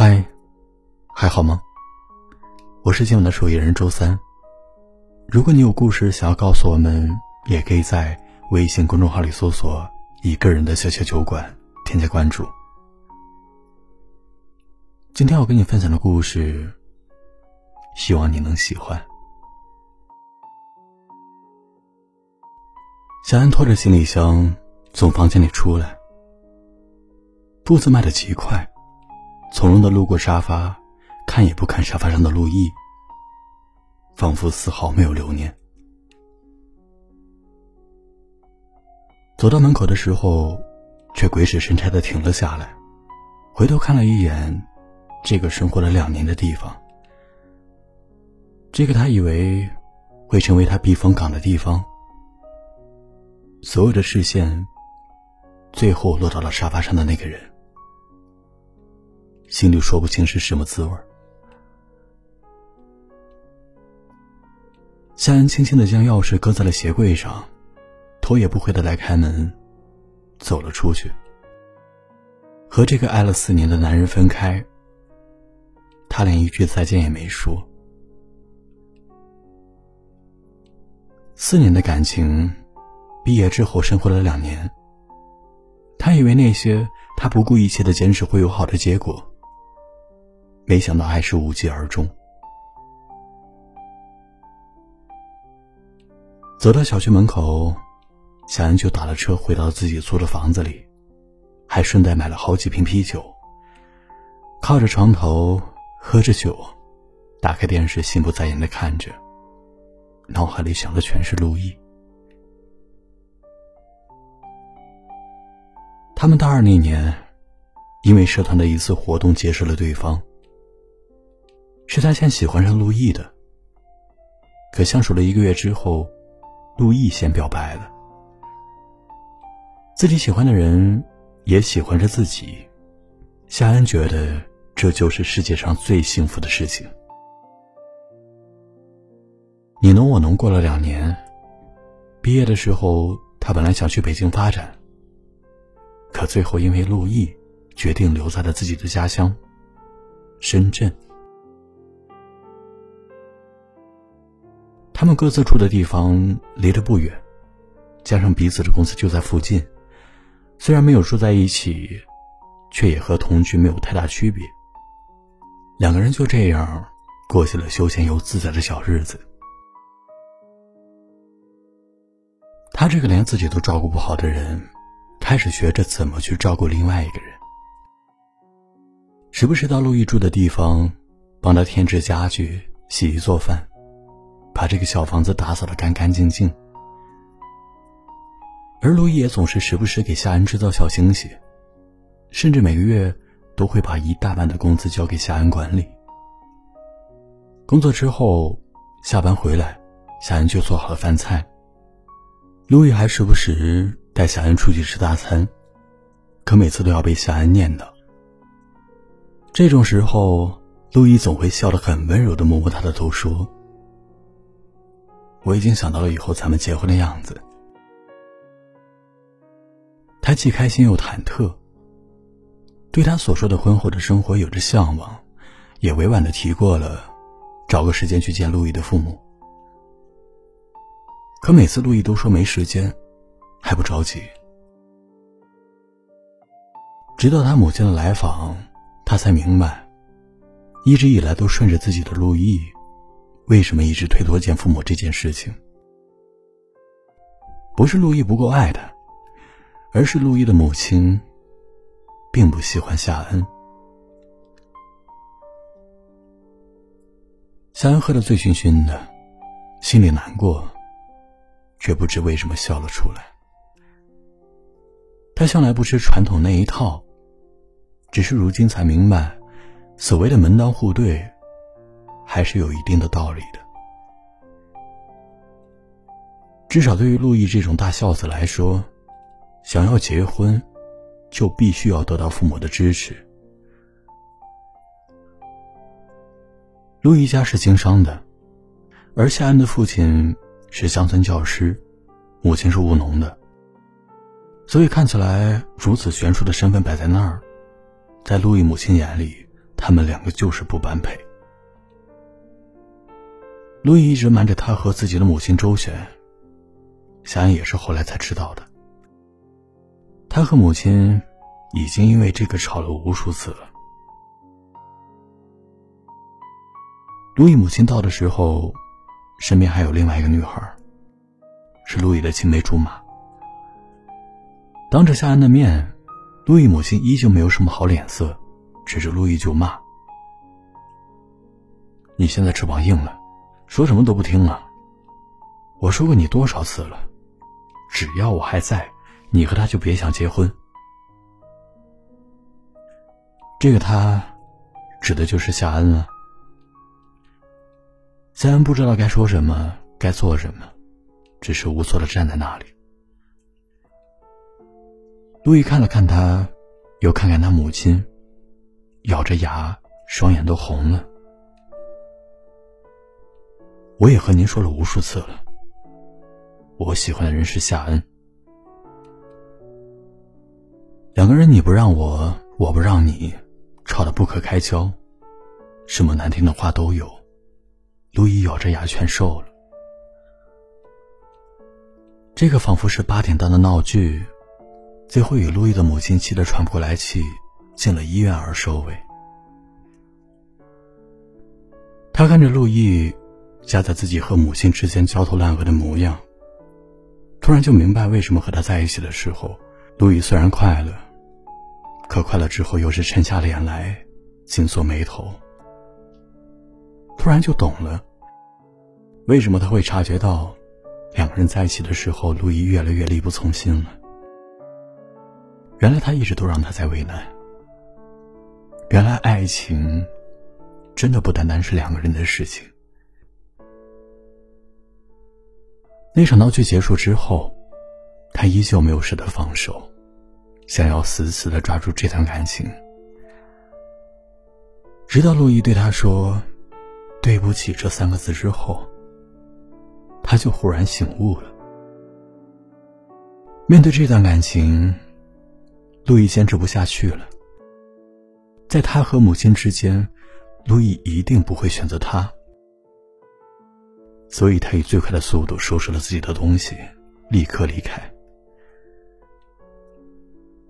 嗨，还好吗？我是今晚的守夜人周三。如果你有故事想要告诉我们，也可以在微信公众号里搜索“一个人的小小酒馆”，添加关注。今天我跟你分享的故事，希望你能喜欢。小安拖着行李箱从房间里出来，步子迈得极快。从容的路过沙发，看也不看沙发上的陆毅，仿佛丝毫没有留念。走到门口的时候，却鬼使神差的停了下来，回头看了一眼这个生活了两年的地方，这个他以为会成为他避风港的地方，所有的视线最后落到了沙发上的那个人。心里说不清是什么滋味。夏安轻轻的将钥匙搁在了鞋柜上，头也不回的来开门，走了出去。和这个爱了四年的男人分开，他连一句再见也没说。四年的感情，毕业之后生活了两年，他以为那些他不顾一切的坚持会有好的结果。没想到还是无疾而终。走到小区门口，小安就打了车回到自己租的房子里，还顺带买了好几瓶啤酒。靠着床头喝着酒，打开电视，心不在焉的看着，脑海里想的全是陆毅。他们大二那年，因为社团的一次活动结识了对方。是他先喜欢上陆毅的，可相处了一个月之后，陆毅先表白了。自己喜欢的人也喜欢着自己，夏安觉得这就是世界上最幸福的事情。你侬我侬过了两年，毕业的时候，他本来想去北京发展，可最后因为陆毅，决定留在了自己的家乡深圳。们各自住的地方离得不远，加上彼此的公司就在附近，虽然没有住在一起，却也和同居没有太大区别。两个人就这样过起了休闲又自在的小日子。他这个连自己都照顾不好的人，开始学着怎么去照顾另外一个人，时不时到陆毅住的地方，帮他添置家具、洗衣做饭。把这个小房子打扫的干干净净，而陆毅也总是时不时给夏安制造小惊喜，甚至每个月都会把一大半的工资交给夏安管理。工作之后，下班回来，夏安就做好了饭菜。陆毅还时不时带夏安出去吃大餐，可每次都要被夏安念叨。这种时候，陆毅总会笑得很温柔的摸摸他的头，说。我已经想到了以后咱们结婚的样子。他既开心又忐忑，对他所说的婚后的生活有着向往，也委婉的提过了找个时间去见陆毅的父母。可每次陆毅都说没时间，还不着急。直到他母亲的来访，他才明白，一直以来都顺着自己的陆毅。为什么一直推脱见父母这件事情？不是陆毅不够爱他，而是陆毅的母亲并不喜欢夏恩。夏恩喝得醉醺醺的，心里难过，却不知为什么笑了出来。他向来不吃传统那一套，只是如今才明白，所谓的门当户对。还是有一定的道理的。至少对于陆毅这种大孝子来说，想要结婚，就必须要得到父母的支持。陆毅家是经商的，而夏安的父亲是乡村教师，母亲是务农的，所以看起来如此悬殊的身份摆在那儿，在陆毅母亲眼里，他们两个就是不般配。路易一直瞒着他和自己的母亲周旋，夏安也是后来才知道的。他和母亲已经因为这个吵了无数次了。路易母亲到的时候，身边还有另外一个女孩，是路易的青梅竹马。当着夏安的面，路易母亲依旧没有什么好脸色，指着路易就骂：“你现在翅膀硬了，说什么都不听了。我说过你多少次了，只要我还在。”你和他就别想结婚。这个他，指的就是夏恩了。夏恩不知道该说什么，该做什么，只是无措的站在那里。路易看了看他，又看看他母亲，咬着牙，双眼都红了。我也和您说了无数次了，我喜欢的人是夏恩。两个人你不让我，我不让你，吵得不可开交，什么难听的话都有。路易咬着牙全受了。这个仿佛是八点档的闹剧，最后以路易的母亲气得喘不过来气，进了医院而收尾。他看着路易夹在自己和母亲之间焦头烂额的模样，突然就明白为什么和他在一起的时候，路易虽然快乐。可快乐之后，又是沉下脸来，紧锁眉头。突然就懂了，为什么他会察觉到，两个人在一起的时候，路易越来越力不从心了。原来他一直都让他在为难。原来爱情，真的不单单是两个人的事情。那场闹剧结束之后，他依旧没有舍得放手。想要死死的抓住这段感情，直到陆毅对他说“对不起”这三个字之后，他就忽然醒悟了。面对这段感情，陆毅坚持不下去了。在他和母亲之间，陆毅一定不会选择他，所以他以最快的速度收拾了自己的东西，立刻离开。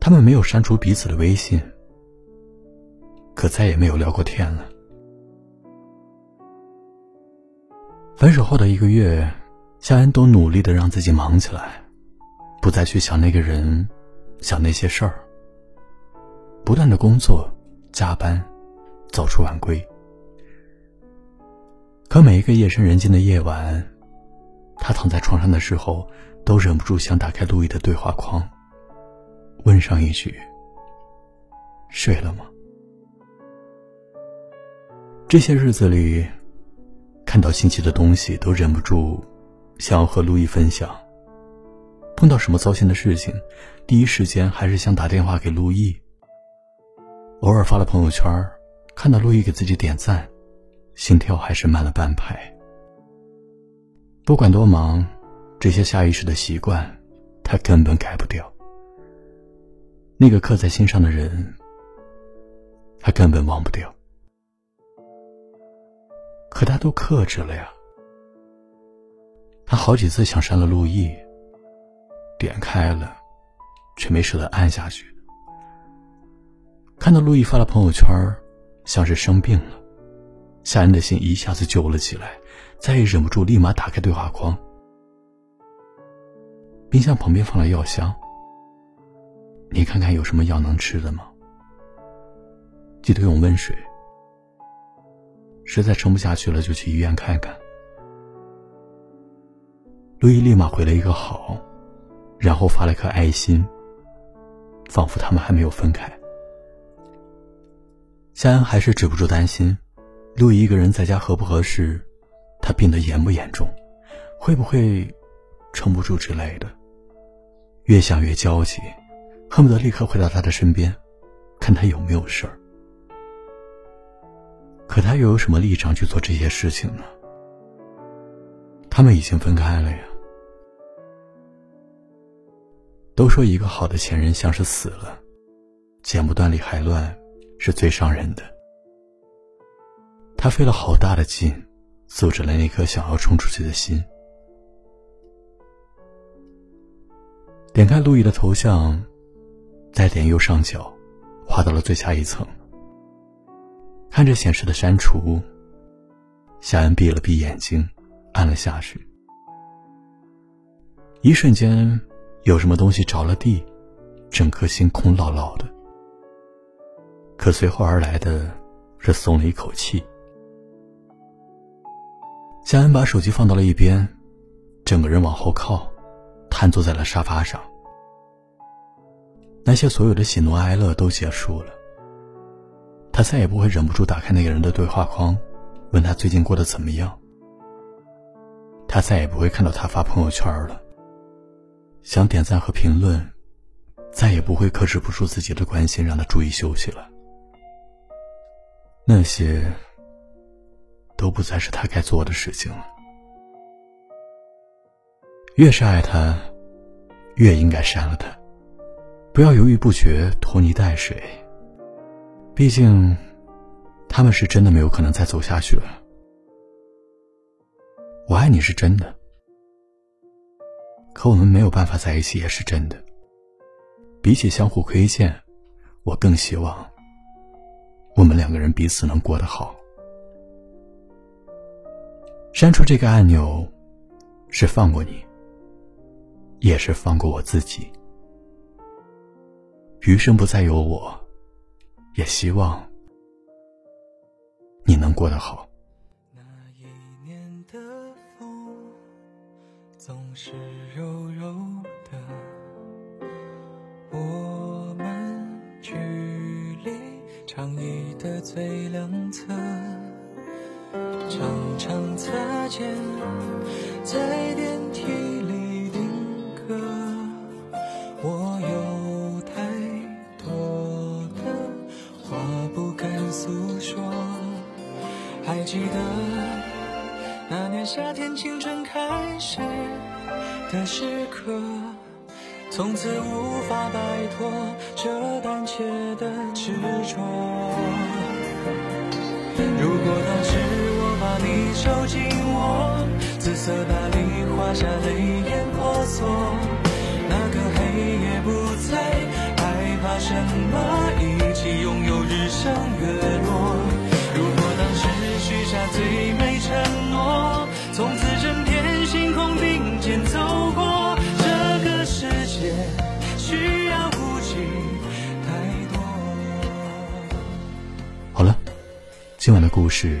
他们没有删除彼此的微信，可再也没有聊过天了。分手后的一个月，夏恩都努力的让自己忙起来，不再去想那个人，想那些事儿。不断的工作、加班、早出晚归。可每一个夜深人静的夜晚，他躺在床上的时候，都忍不住想打开路易的对话框。问上一句：“睡了吗？”这些日子里，看到新奇的东西都忍不住想要和路易分享。碰到什么糟心的事情，第一时间还是想打电话给路易。偶尔发了朋友圈，看到路易给自己点赞，心跳还是慢了半拍。不管多忙，这些下意识的习惯，他根本改不掉。那个刻在心上的人，他根本忘不掉。可他都克制了呀。他好几次想删了陆毅，点开了，却没舍得按下去。看到陆毅发了朋友圈，像是生病了，夏恩的心一下子揪了起来，再也忍不住，立马打开对话框。冰箱旁边放了药箱。你看看有什么药能吃的吗？记得用温水。实在撑不下去了，就去医院看看。路易立马回了一个好，然后发了颗爱心，仿佛他们还没有分开。夏恩还是止不住担心，路易一个人在家合不合适，他病得严不严重，会不会撑不住之类的，越想越焦急。恨不得立刻回到他的身边，看他有没有事儿。可他又有什么立场去做这些事情呢？他们已经分开了呀。都说一个好的前任像是死了，剪不断理还乱，是最伤人的。他费了好大的劲，阻止了那颗想要冲出去的心。点开陆毅的头像，再点右上角，滑到了最下一层。看着显示的删除，夏恩闭了闭眼睛，按了下去。一瞬间，有什么东西着了地，整颗心空落落的。可随后而来的，是松了一口气。夏恩把手机放到了一边，整个人往后靠，瘫坐在了沙发上。那些所有的喜怒哀乐都结束了。他再也不会忍不住打开那个人的对话框，问他最近过得怎么样。他再也不会看到他发朋友圈了。想点赞和评论，再也不会克制不住自己的关心，让他注意休息了。那些都不再是他该做的事情了。越是爱他，越应该删了他，不要犹豫不决，拖泥带水。毕竟，他们是真的没有可能再走下去了。我爱你是真的，可我们没有办法在一起也是真的。比起相互亏欠，我更希望我们两个人彼此能过得好。删除这个按钮，是放过你，也是放过我自己。余生不再有我。也希望你能过得好。那一年的风总是柔柔的，我们距离长椅的最两侧，擦肩在电梯里定格。我有太多的话不敢诉说。还记得那年夏天，青春开始的时刻，从此无法摆脱这胆怯的执着。如果当时我你收进我紫色巴黎，画下泪眼婆娑，那个黑夜不再害怕什么，一起拥有日升月落。如果当时许下最美承诺，从此整片星空并肩走过。这个世界需要顾忌太多。好了，今晚的故事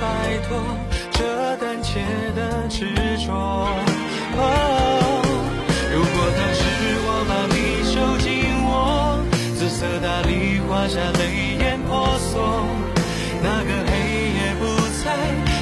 摆脱这胆怯的执着。如果当时我把你收紧握紫色大礼，画下泪眼婆娑，那个黑夜不再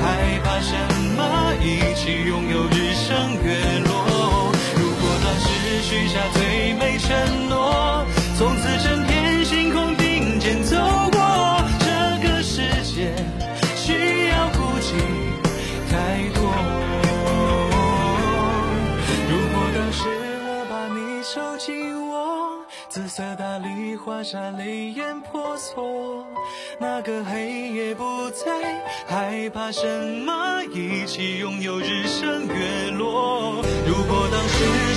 害怕什么，一起拥有日升月落。如果当时许下最美承诺，泪眼婆娑，那个黑夜不再害怕什么，一起拥有日升月落。如果当时